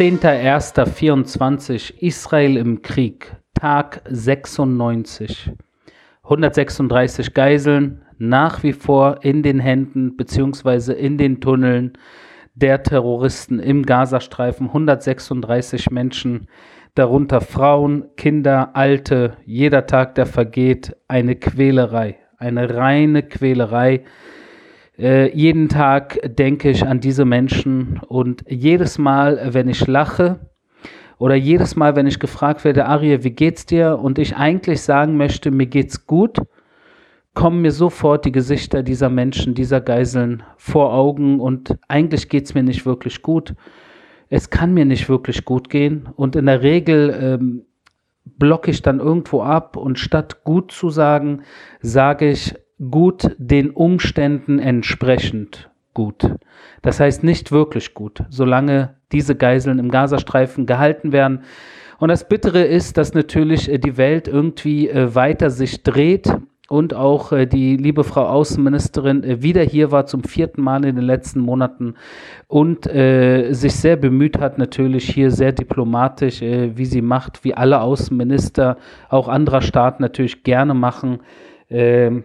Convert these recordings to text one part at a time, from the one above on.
10.01.24 Israel im Krieg, Tag 96. 136 Geiseln nach wie vor in den Händen bzw. in den Tunneln der Terroristen im Gazastreifen. 136 Menschen, darunter Frauen, Kinder, Alte. Jeder Tag, der vergeht, eine Quälerei, eine reine Quälerei. Äh, jeden Tag denke ich an diese Menschen und jedes Mal, wenn ich lache oder jedes Mal, wenn ich gefragt werde, Arie, wie geht's dir? Und ich eigentlich sagen möchte, mir geht's gut, kommen mir sofort die Gesichter dieser Menschen, dieser Geiseln vor Augen und eigentlich geht's mir nicht wirklich gut. Es kann mir nicht wirklich gut gehen und in der Regel ähm, blocke ich dann irgendwo ab und statt gut zu sagen, sage ich, gut den Umständen entsprechend gut. Das heißt nicht wirklich gut, solange diese Geiseln im Gazastreifen gehalten werden. Und das Bittere ist, dass natürlich äh, die Welt irgendwie äh, weiter sich dreht und auch äh, die liebe Frau Außenministerin wieder hier war zum vierten Mal in den letzten Monaten und sich sehr bemüht hat, natürlich hier sehr diplomatisch, wie sie macht, wie alle Außenminister auch anderer Staaten natürlich gerne machen. Äh,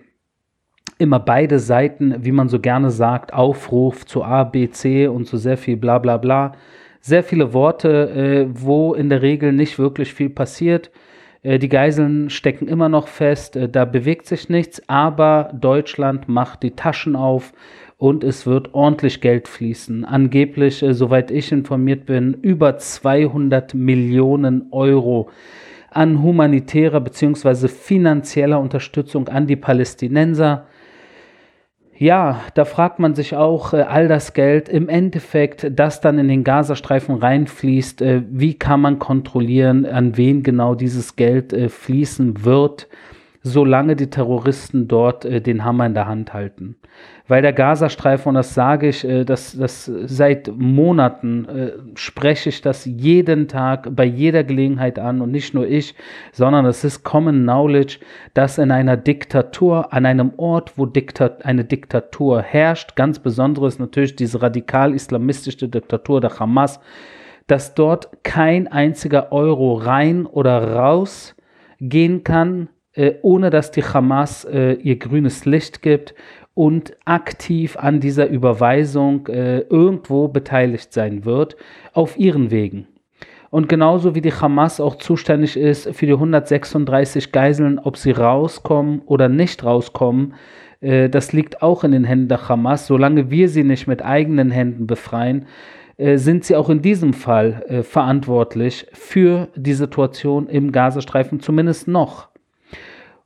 immer beide Seiten, wie man so gerne sagt, Aufruf zu A, B, C und zu sehr viel bla bla bla. Sehr viele Worte, äh, wo in der Regel nicht wirklich viel passiert. Äh, die Geiseln stecken immer noch fest, äh, da bewegt sich nichts, aber Deutschland macht die Taschen auf und es wird ordentlich Geld fließen. Angeblich, äh, soweit ich informiert bin, über 200 Millionen Euro an humanitärer bzw. finanzieller Unterstützung an die Palästinenser ja, da fragt man sich auch, äh, all das Geld im Endeffekt, das dann in den Gazastreifen reinfließt, äh, wie kann man kontrollieren, an wen genau dieses Geld äh, fließen wird? solange die Terroristen dort den Hammer in der Hand halten. Weil der Gazastreifen, und das sage ich, äh, das, das seit Monaten äh, spreche ich das jeden Tag bei jeder Gelegenheit an und nicht nur ich, sondern es ist Common Knowledge, dass in einer Diktatur, an einem Ort, wo Diktat eine Diktatur herrscht, ganz besonderes natürlich diese radikal-islamistische Diktatur der Hamas, dass dort kein einziger Euro rein oder raus gehen kann, äh, ohne dass die Hamas ihr grünes Licht gibt und aktiv an dieser Überweisung äh, irgendwo beteiligt sein wird, auf ihren Wegen. Und genauso wie die Hamas auch zuständig ist für die 136 Geiseln, ob sie rauskommen oder nicht rauskommen, äh, das liegt auch in den Händen der Hamas. Solange wir sie nicht mit eigenen Händen befreien, äh, sind sie auch in diesem Fall äh, verantwortlich für die Situation im Gazastreifen, zumindest noch.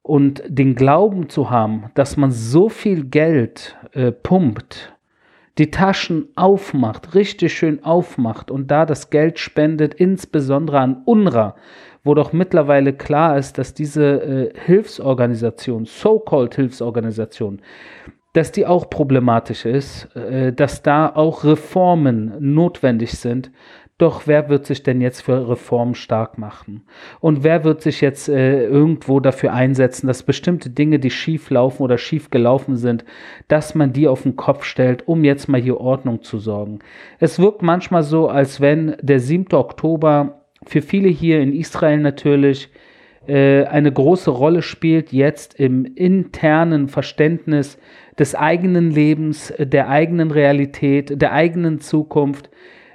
Und den Glauben zu haben, dass man so viel Geld äh, pumpt, die Taschen aufmacht, richtig schön aufmacht und da das Geld spendet, insbesondere an UNRWA, wo doch mittlerweile klar ist, dass diese äh, Hilfsorganisation, so-called Hilfsorganisation, dass die auch problematisch ist, äh, dass da auch Reformen notwendig sind, doch wer wird sich denn jetzt für Reformen stark machen? Und wer wird sich jetzt äh, irgendwo dafür einsetzen, dass bestimmte Dinge, die schief laufen oder schief gelaufen sind, dass man die auf den Kopf stellt, um jetzt mal hier Ordnung zu sorgen? Es wirkt manchmal so, als wenn der 7. Oktober für viele hier in Israel natürlich äh, eine große Rolle spielt, jetzt im internen Verständnis des eigenen Lebens, der eigenen Realität, der eigenen Zukunft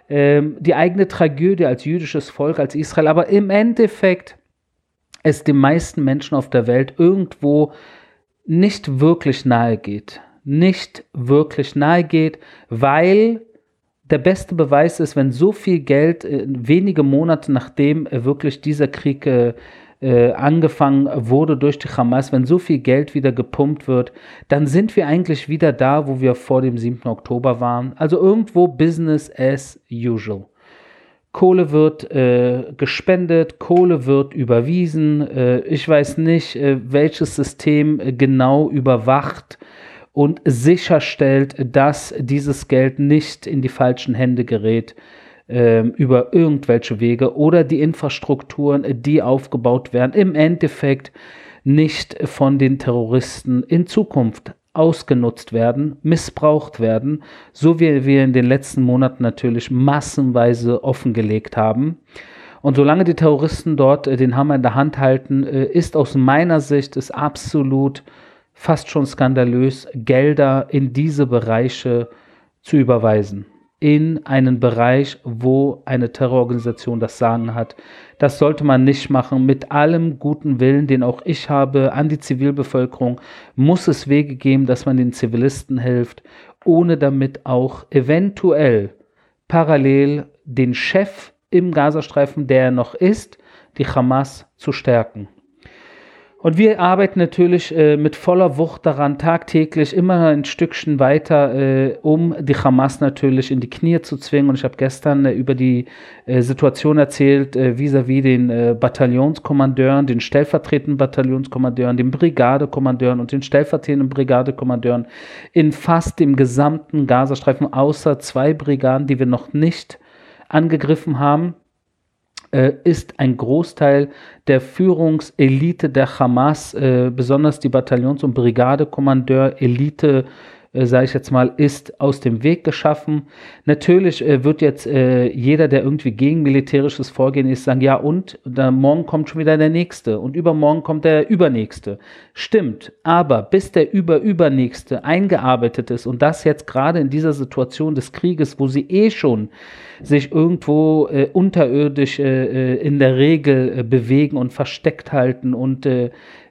ähm, die eigene Tragödie als jüdisches Volk, als Israel, aber im Endeffekt es den meisten Menschen auf der Welt irgendwo nicht wirklich nahe geht. Nicht wirklich nahe geht, weil der beste Beweis ist, wenn so viel Geld äh, wenige Monate nachdem wirklich dieser Krieg äh, angefangen wurde durch die Hamas, wenn so viel Geld wieder gepumpt wird, dann sind wir eigentlich wieder da, wo wir vor dem 7. Oktober waren. Also irgendwo Business as usual. Kohle wird äh, gespendet, Kohle wird überwiesen. Äh, ich weiß nicht, äh, welches System äh, genau überwacht und sicherstellt, dass dieses Geld nicht in die falschen Hände gerät über irgendwelche Wege oder die Infrastrukturen, die aufgebaut werden, im Endeffekt nicht von den Terroristen in Zukunft ausgenutzt werden, missbraucht werden, so wie wir in den letzten Monaten natürlich massenweise offengelegt haben. Und solange die Terroristen dort äh, den Hammer in der Hand halten, äh, ist aus meiner Sicht es absolut fast schon skandalös, Gelder in diese Bereiche zu überweisen in einen Bereich, wo eine Terrororganisation das Sagen hat. Das sollte man nicht machen. Mit allem guten Willen, den auch ich habe an die Zivilbevölkerung, muss es Wege geben, dass man den Zivilisten hilft, ohne damit auch eventuell parallel den Chef im Gazastreifen, der er noch ist, die Hamas zu stärken. Und wir arbeiten natürlich äh, mit voller Wucht daran, tagtäglich immer ein Stückchen weiter, äh, um die Hamas natürlich in die Knie zu zwingen. Und ich habe gestern äh, über die äh, Situation erzählt, äh, vis-à-vis -vis den äh, Bataillonskommandeuren, den stellvertretenden Bataillonskommandeuren, den Brigadekommandeuren und den stellvertretenden Brigadekommandeuren in fast dem gesamten Gazastreifen, außer zwei Brigaden, die wir noch nicht angegriffen haben ist ein Großteil der Führungselite der Hamas, äh, besonders die Bataillons- und Brigadekommandeur-Elite äh, sage ich jetzt mal, ist aus dem Weg geschaffen. Natürlich äh, wird jetzt äh, jeder, der irgendwie gegen militärisches Vorgehen ist, sagen, ja und, da, morgen kommt schon wieder der Nächste und übermorgen kommt der Übernächste. Stimmt, aber bis der Überübernächste eingearbeitet ist und das jetzt gerade in dieser Situation des Krieges, wo sie eh schon sich irgendwo äh, unterirdisch äh, äh in der Regel äh, bewegen und versteckt halten und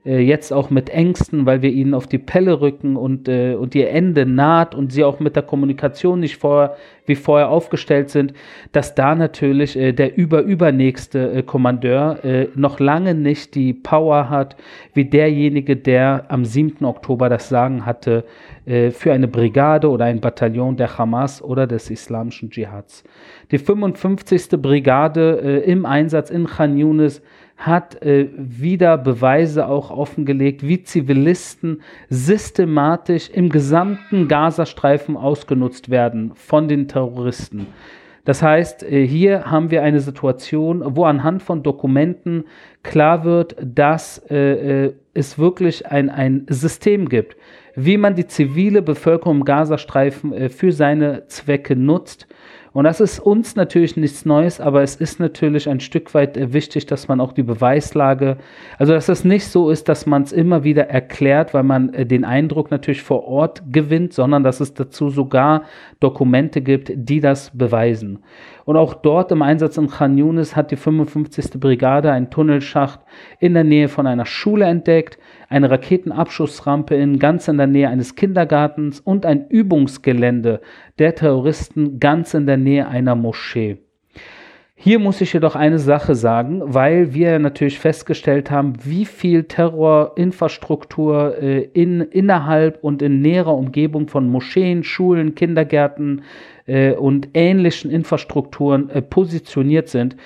äh, jetzt auch mit Ängsten, weil wir ihnen auf die Pelle rücken und, äh, und ihr Ende naht und sie auch mit der Kommunikation nicht vor, wie vorher aufgestellt sind, dass da natürlich äh, der überübernächste äh, Kommandeur äh, noch lange nicht die Power hat, wie derjenige, der am 7. Oktober das Sagen hatte äh, für eine Brigade oder ein Bataillon der Hamas oder des islamischen Dschihads. Die 55. Brigade im Einsatz in Khan Yunis hat äh, wieder Beweise auch offengelegt, wie Zivilisten systematisch im gesamten Gazastreifen ausgenutzt werden von den Terroristen. Das heißt, äh, hier haben wir eine Situation, wo anhand von Dokumenten klar wird, dass äh, äh, es wirklich ein, ein System gibt, wie man die zivile Bevölkerung im Gazastreifen äh, für seine Zwecke nutzt und das ist uns natürlich nichts Neues, aber es ist natürlich ein Stück weit äh, wichtig, dass man auch die Beweislage, also dass es nicht so ist, dass man es immer wieder erklärt, weil man äh, den Eindruck natürlich vor Ort gewinnt, sondern dass es dazu sogar Dokumente gibt, die das beweisen. Und auch dort im Einsatz in Khan Yunis hat die 55. Brigade einen Tunnelschacht in der Nähe von einer Schule entdeckt, eine Raketenabschussrampe in ganz in der Nähe eines Kindergartens und ein Übungsgelände der Terroristen ganz in der Nähe einer Moschee. Hier muss ich jedoch eine Sache sagen, weil wir natürlich festgestellt haben, wie viel Terrorinfrastruktur äh, in, innerhalb und in näherer Umgebung von Moscheen, Schulen, Kindergärten äh, und ähnlichen Infrastrukturen äh, positioniert sind.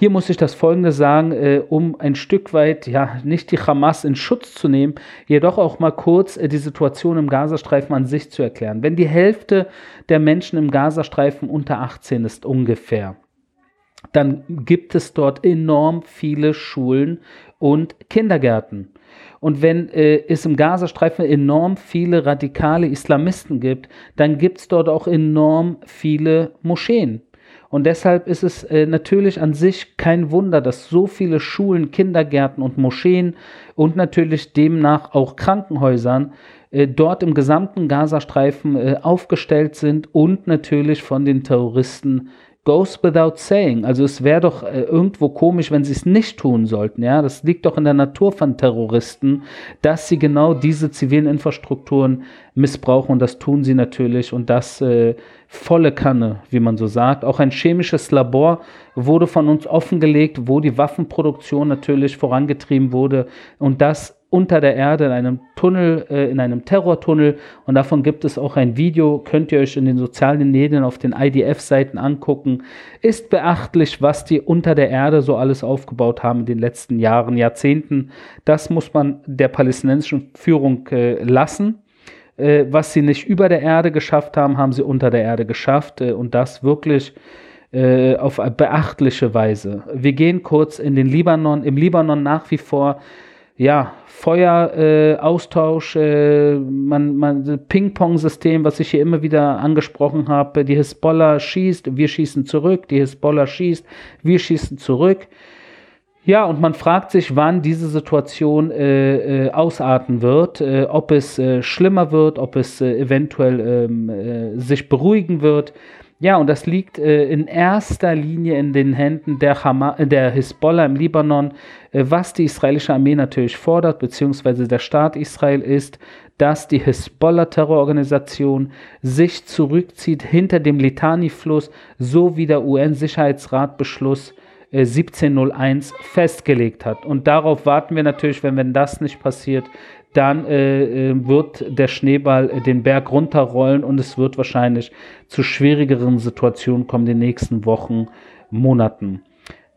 Hier muss ich das Folgende sagen, äh, um ein Stück weit, ja, nicht die Hamas in Schutz zu nehmen, jedoch auch mal kurz äh, die Situation im Gazastreifen an sich zu erklären. Wenn die Hälfte der Menschen im Gazastreifen unter 18 ist ungefähr, dann gibt es dort enorm viele Schulen und Kindergärten. Und wenn äh, es im Gazastreifen enorm viele radikale Islamisten gibt, dann gibt es dort auch enorm viele Moscheen. Und deshalb ist es äh, natürlich an sich kein Wunder, dass so viele Schulen, Kindergärten und Moscheen und natürlich demnach auch Krankenhäusern äh, dort im gesamten Gazastreifen äh, aufgestellt sind und natürlich von den Terroristen goes without saying. Also es wäre doch äh, irgendwo komisch, wenn sie es nicht tun sollten. Ja, das liegt doch in der Natur von Terroristen, dass sie genau diese zivilen Infrastrukturen missbrauchen und das tun sie natürlich und das äh, volle Kanne, wie man so sagt. Auch ein chemisches Labor wurde von uns offengelegt, wo die Waffenproduktion natürlich vorangetrieben wurde und das unter der Erde in einem Tunnel, äh, in einem Terrortunnel. Und davon gibt es auch ein Video, könnt ihr euch in den sozialen Medien auf den IDF-Seiten angucken. Ist beachtlich, was die unter der Erde so alles aufgebaut haben in den letzten Jahren, Jahrzehnten. Das muss man der palästinensischen Führung äh, lassen. Äh, was sie nicht über der Erde geschafft haben, haben sie unter der Erde geschafft. Äh, und das wirklich äh, auf beachtliche Weise. Wir gehen kurz in den Libanon. Im Libanon nach wie vor ja, Feueraustausch, äh, man, man, Ping-Pong-System, was ich hier immer wieder angesprochen habe. Die Hisbollah schießt, wir schießen zurück, die Hisbollah schießt, wir schießen zurück. Ja, und man fragt sich, wann diese Situation äh, äh, ausarten wird, äh, ob es äh, schlimmer wird, ob es äh, eventuell ähm, äh, sich beruhigen wird. Ja, und das liegt in erster Linie in den Händen der, Hama der Hisbollah im Libanon. was die israelische Armee natürlich fordert, beziehungsweise der Staat Israel ist, dass die Hisbollah-Terrororganisation sich zurückzieht hinter dem Litani-Fluss, so wie der UN-Sicherheitsratbeschluss 1701 festgelegt hat. Und darauf warten wir natürlich, wenn, wenn das nicht passiert, dann äh, äh wird der Schneeball äh, den Berg runterrollen und es wird wahrscheinlich zu schwierigeren Situationen kommen in den nächsten Wochen, Monaten.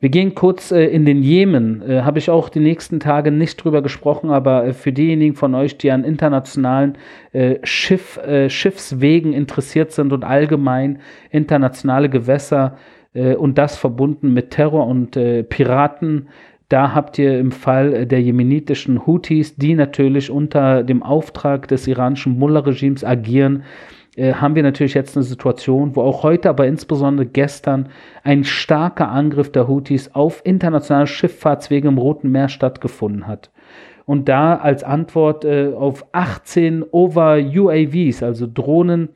Wir gehen kurz äh, in den Jemen. Äh, Habe ich auch die nächsten Tage nicht drüber gesprochen, aber äh, für diejenigen von euch, die an internationalen äh, Schiff, äh, Schiffswegen interessiert sind und allgemein internationale Gewässer, äh, und das verbunden mit Terror und äh, Piraten. Da habt ihr im Fall der jemenitischen Houthis, die natürlich unter dem Auftrag des iranischen Mullah-Regimes agieren, äh, haben wir natürlich jetzt eine Situation, wo auch heute, aber insbesondere gestern, ein starker Angriff der Houthis auf internationale Schifffahrtswege im Roten Meer stattgefunden hat. Und da als Antwort äh, auf 18 Over-UAVs, also Drohnen,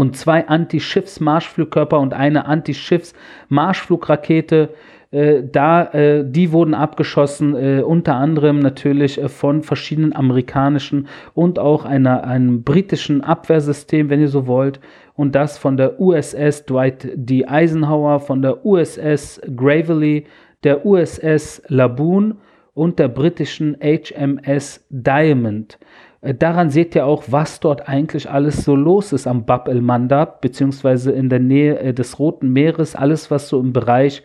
und zwei Anti-Schiffs-Marschflugkörper und eine Anti-Schiffs-Marschflugrakete. Äh, da, äh, die wurden abgeschossen, äh, unter anderem natürlich äh, von verschiedenen amerikanischen und auch einer, einem britischen Abwehrsystem, wenn ihr so wollt. Und das von der USS Dwight D. Eisenhower, von der USS Gravely, der USS Laboon und der britischen HMS Diamond. Äh, daran seht ihr auch, was dort eigentlich alles so los ist am Bab el-Mandab, beziehungsweise in der Nähe äh, des Roten Meeres, alles, was so im Bereich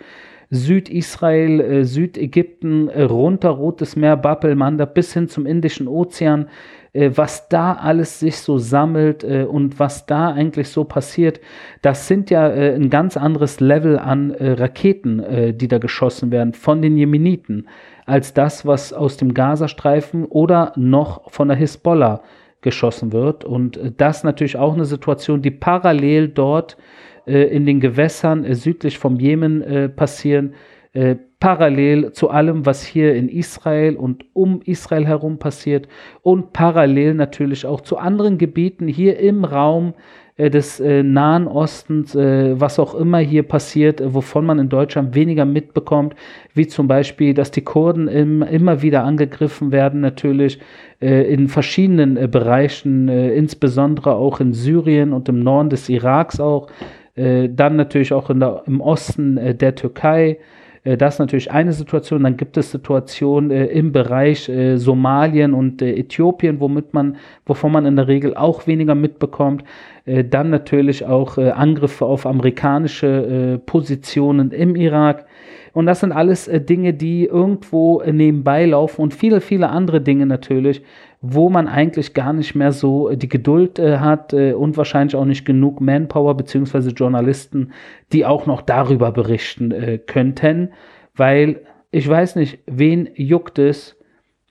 Südisrael, äh, Südägypten, runter Rotes Meer, Bab el-Mandab bis hin zum Indischen Ozean, was da alles sich so sammelt und was da eigentlich so passiert, das sind ja ein ganz anderes Level an Raketen, die da geschossen werden von den Jemeniten als das, was aus dem Gazastreifen oder noch von der Hisbollah geschossen wird. Und das natürlich auch eine Situation, die parallel dort äh, in den Gewässern äh, südlich vom Jemen äh, passieren, äh, parallel zu allem, was hier in Israel und um Israel herum passiert und parallel natürlich auch zu anderen Gebieten hier im Raum des äh, Nahen Ostens, äh, was auch immer hier passiert, äh, wovon man in Deutschland weniger mitbekommt, wie zum Beispiel, dass die Kurden im, immer wieder angegriffen werden, natürlich äh, in verschiedenen äh, Bereichen, insbesondere auch in Syrien und im Norden des Iraks auch, dann natürlich auch der, im Osten der Türkei. Das ist natürlich eine Situation. Dann gibt es Situationen äh, im Bereich äh, Somalien und äh, Äthiopien, womit man, wovon man in der Regel auch weniger mitbekommt. Äh, dann natürlich auch äh, Angriffe auf amerikanische äh, Positionen im Irak. Und das sind alles Dinge, die irgendwo nebenbei laufen und viele, viele andere Dinge natürlich, wo man eigentlich gar nicht mehr so die Geduld hat und wahrscheinlich auch nicht genug Manpower beziehungsweise Journalisten, die auch noch darüber berichten könnten, weil ich weiß nicht, wen juckt es,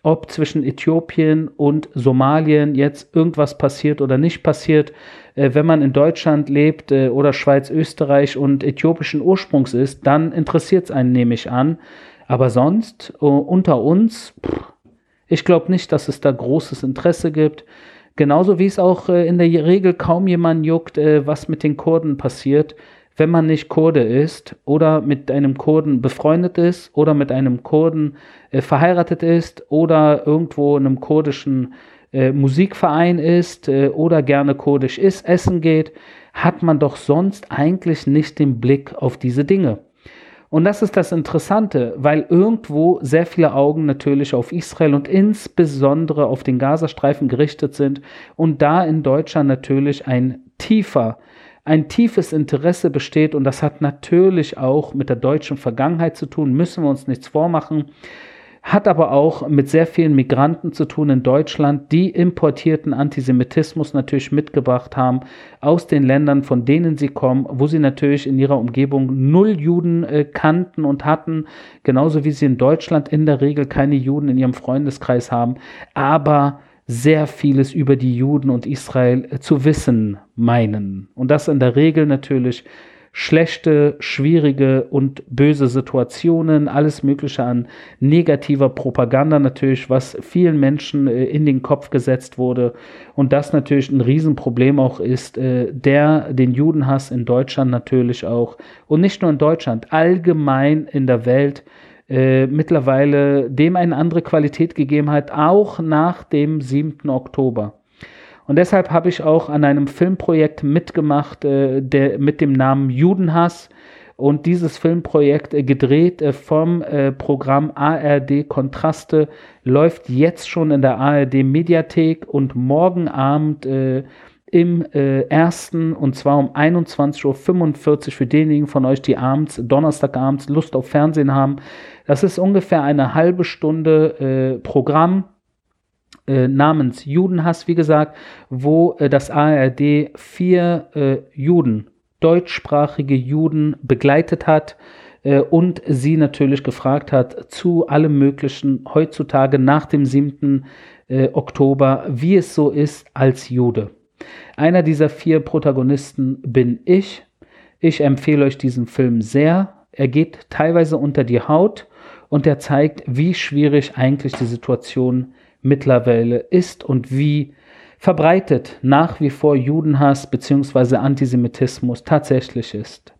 ob zwischen Äthiopien und Somalien jetzt irgendwas passiert oder nicht passiert äh, wenn man in Deutschland lebt äh, oder Schweiz, Österreich und äthiopischen Ursprungs ist, dann interessiert es einen, nehme ich an. Aber sonst, uh, unter uns, pff, ich glaube nicht, dass es da großes Interesse gibt. Genauso wie es auch äh, in der Regel kaum jemand juckt, äh, was mit den Kurden passiert, wenn man nicht Kurde ist oder mit einem Kurden befreundet ist oder mit einem Kurden äh, verheiratet ist oder irgendwo in einem kurdischen äh, Musikverein ist äh, oder gerne kurdisch ist, essen geht, hat man doch sonst eigentlich nicht den Blick auf diese Dinge. Und das ist das Interessante, weil irgendwo sehr viele Augen natürlich auf Israel und insbesondere auf den Gazastreifen gerichtet sind und da in Deutschland natürlich ein tiefer, ein tiefes Interesse besteht und das hat natürlich auch mit der deutschen Vergangenheit zu tun, müssen wir uns nichts vormachen hat aber auch mit sehr vielen Migranten zu tun in Deutschland, die importierten Antisemitismus natürlich mitgebracht haben aus den Ländern, von denen sie kommen, wo sie natürlich in ihrer Umgebung null Juden äh, kannten und hatten, genauso wie sie in Deutschland in der Regel keine Juden in ihrem Freundeskreis haben, aber sehr vieles über die Juden und Israel äh, zu wissen meinen. Und das in der Regel natürlich schlechte, schwierige und böse Situationen, alles Mögliche an negativer Propaganda natürlich, was vielen Menschen äh, in den Kopf gesetzt wurde und das natürlich ein Riesenproblem auch ist, äh, der den Judenhass in Deutschland natürlich auch und nicht nur in Deutschland, allgemein in der Welt äh, mittlerweile dem eine andere Qualität gegeben hat, auch nach dem 7. Oktober. Und deshalb habe ich auch an einem Filmprojekt mitgemacht, äh, der, mit dem Namen Judenhass. Und dieses Filmprojekt, äh, gedreht äh, vom äh, Programm ARD Kontraste, läuft jetzt schon in der ARD Mediathek und morgen Abend äh, im ersten und zwar um 21.45 Uhr für diejenigen von euch, die abends, Donnerstagabends Lust auf Fernsehen haben. Das ist ungefähr eine halbe Stunde Programm äh, namens Judenhass, wie gesagt, wo äh, das ARD vier äh, Juden, deutschsprachige Juden begleitet hat äh, und sie natürlich gefragt hat zu allem Möglichen heutzutage nach dem 7. Äh, Oktober, wie es so ist als Jude. Einer dieser vier Protagonisten bin ich. Ich empfehle euch diesen Film sehr. Er geht teilweise unter die Haut und er zeigt, wie schwierig eigentlich die Situation mittlerweile ist und wie verbreitet nach wie vor Judenhass bzw. Antisemitismus tatsächlich ist.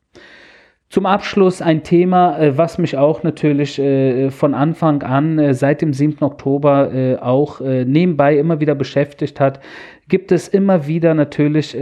Zum Abschluss ein Thema, äh, was mich auch natürlich äh, von Anfang an äh, seit dem 7. Oktober auch nebenbei immer wieder beschäftigt hat, gibt es immer wieder natürlich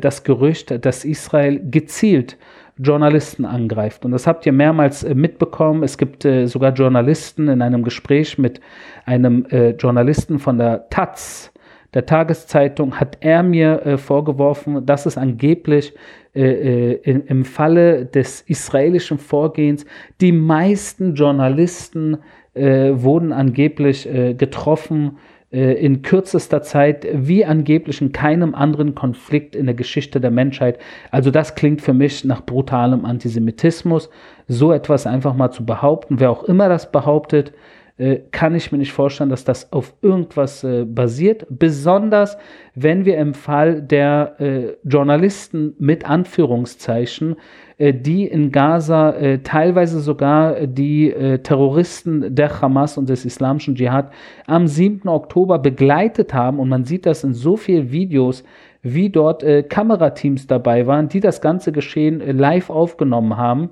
das Gerücht, dass Israel gezielt Journalisten angreift. Und das habt ihr mehrmals äh, mitbekommen. Es gibt äh, sogar Journalisten in einem Gespräch mit einem äh, Journalisten von der Taz, der Tageszeitung, hat er mir äh, vorgeworfen, dass es angeblich äh, äh, in, im Falle des israelischen Vorgehens die meisten Journalisten wurden angeblich getroffen in kürzester Zeit wie angeblich in keinem anderen Konflikt in der Geschichte der Menschheit. Also das klingt für mich nach brutalem Antisemitismus. So etwas einfach mal zu behaupten, wer auch immer das behauptet, äh, kann ich mir nicht vorstellen, dass das auf irgendwas äh, basiert. Besonders wenn wir im Fall der äh, Journalisten mit Anführungszeichen, äh, die in Gaza äh, teilweise sogar die äh, Terroristen der Hamas und des islamischen Dschihad am 7. Oktober begleitet haben. Und man sieht das in so vielen Videos, wie dort Kamerateams dabei waren, die das ganze Geschehen live aufgenommen haben.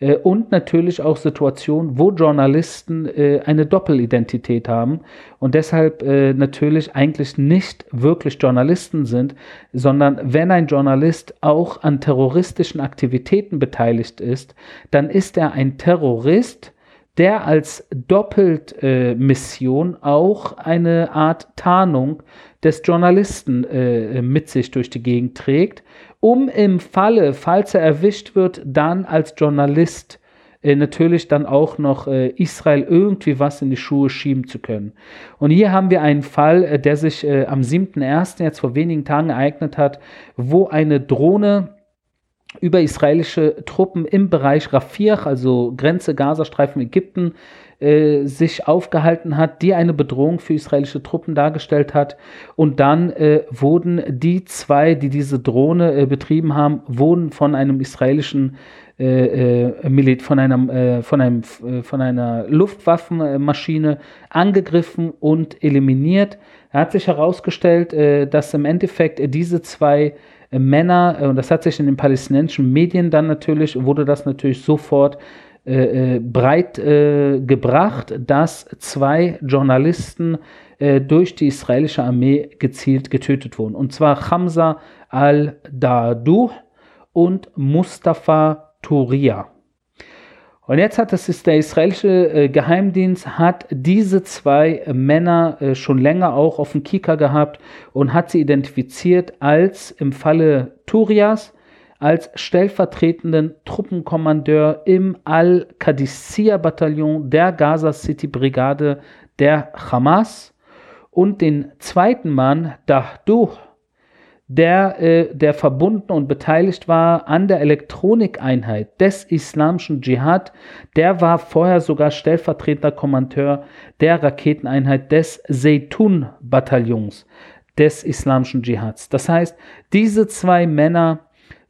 Äh, und natürlich auch Situationen, wo Journalisten äh, eine Doppelidentität haben und deshalb äh, natürlich eigentlich nicht wirklich Journalisten sind, sondern wenn ein Journalist auch an terroristischen Aktivitäten beteiligt ist, dann ist er ein Terrorist, der als Doppeltmission auch eine Art Tarnung des Journalisten äh, mit sich durch die Gegend trägt um im Falle, falls er erwischt wird, dann als Journalist äh, natürlich dann auch noch äh, Israel irgendwie was in die Schuhe schieben zu können. Und hier haben wir einen Fall, äh, der sich äh, am 7.1. jetzt vor wenigen Tagen ereignet hat, wo eine Drohne über israelische Truppen im Bereich Rafir, also Grenze Gazastreifen Ägypten, äh, sich aufgehalten hat, die eine Bedrohung für israelische Truppen dargestellt hat. Und dann äh, wurden die zwei, die diese Drohne äh, betrieben haben, wurden von einem israelischen äh, äh, von, einem, von, einem, von einer Luftwaffenmaschine angegriffen und eliminiert. Er hat sich herausgestellt, dass im Endeffekt diese zwei Männer, und das hat sich in den palästinensischen Medien dann natürlich, wurde das natürlich sofort äh, äh, breit äh, gebracht, dass zwei Journalisten äh, durch die israelische Armee gezielt getötet wurden. Und zwar Hamza al-Daduh und Mustafa Turia. Und jetzt hat ist der israelische äh, Geheimdienst hat diese zwei äh, Männer äh, schon länger auch auf dem Kika gehabt und hat sie identifiziert als im Falle Turias als stellvertretenden Truppenkommandeur im Al-Qadisiyah-Bataillon der Gaza City Brigade der Hamas. Und den zweiten Mann, Dahduh, der, äh, der verbunden und beteiligt war an der Elektronikeinheit des islamischen Dschihad. Der war vorher sogar stellvertretender Kommandeur der Raketeneinheit des Zeytun-Bataillons des islamischen Dschihads. Das heißt, diese zwei Männer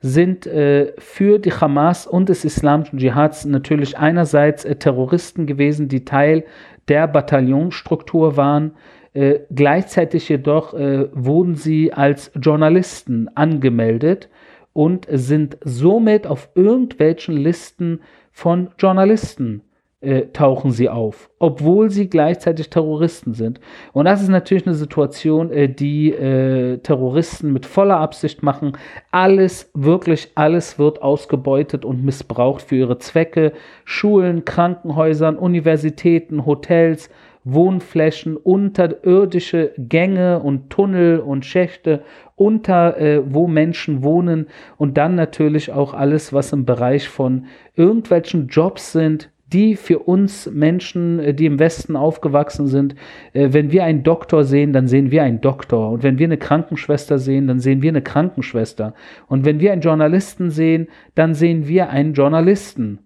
sind äh, für die Hamas und des islamischen Dschihads natürlich einerseits äh, Terroristen gewesen, die Teil der Bataillonsstruktur waren, äh, gleichzeitig jedoch äh, wurden sie als Journalisten angemeldet und sind somit auf irgendwelchen Listen von Journalisten äh, tauchen sie auf, obwohl sie gleichzeitig Terroristen sind. Und das ist natürlich eine Situation, äh, die äh, Terroristen mit voller Absicht machen. Alles, wirklich alles wird ausgebeutet und missbraucht für ihre Zwecke. Schulen, Krankenhäusern, Universitäten, Hotels, Wohnflächen, unterirdische Gänge und Tunnel und Schächte, unter äh, wo Menschen wohnen und dann natürlich auch alles, was im Bereich von irgendwelchen Jobs sind, die für uns Menschen, äh, die im Westen aufgewachsen sind, äh, wenn wir einen Doktor sehen, dann sehen wir einen Doktor. Und wenn wir eine Krankenschwester sehen, dann sehen wir eine Krankenschwester. Und wenn wir einen Journalisten sehen, dann sehen wir einen Journalisten.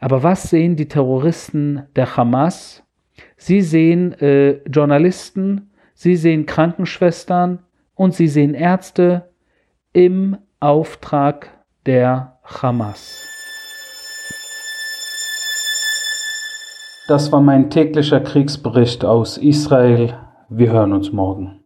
Aber was sehen die Terroristen der Hamas? Sie sehen äh, Journalisten, sie sehen Krankenschwestern und sie sehen Ärzte im Auftrag der Hamas. Das war mein täglicher Kriegsbericht aus Israel. Wir hören uns morgen.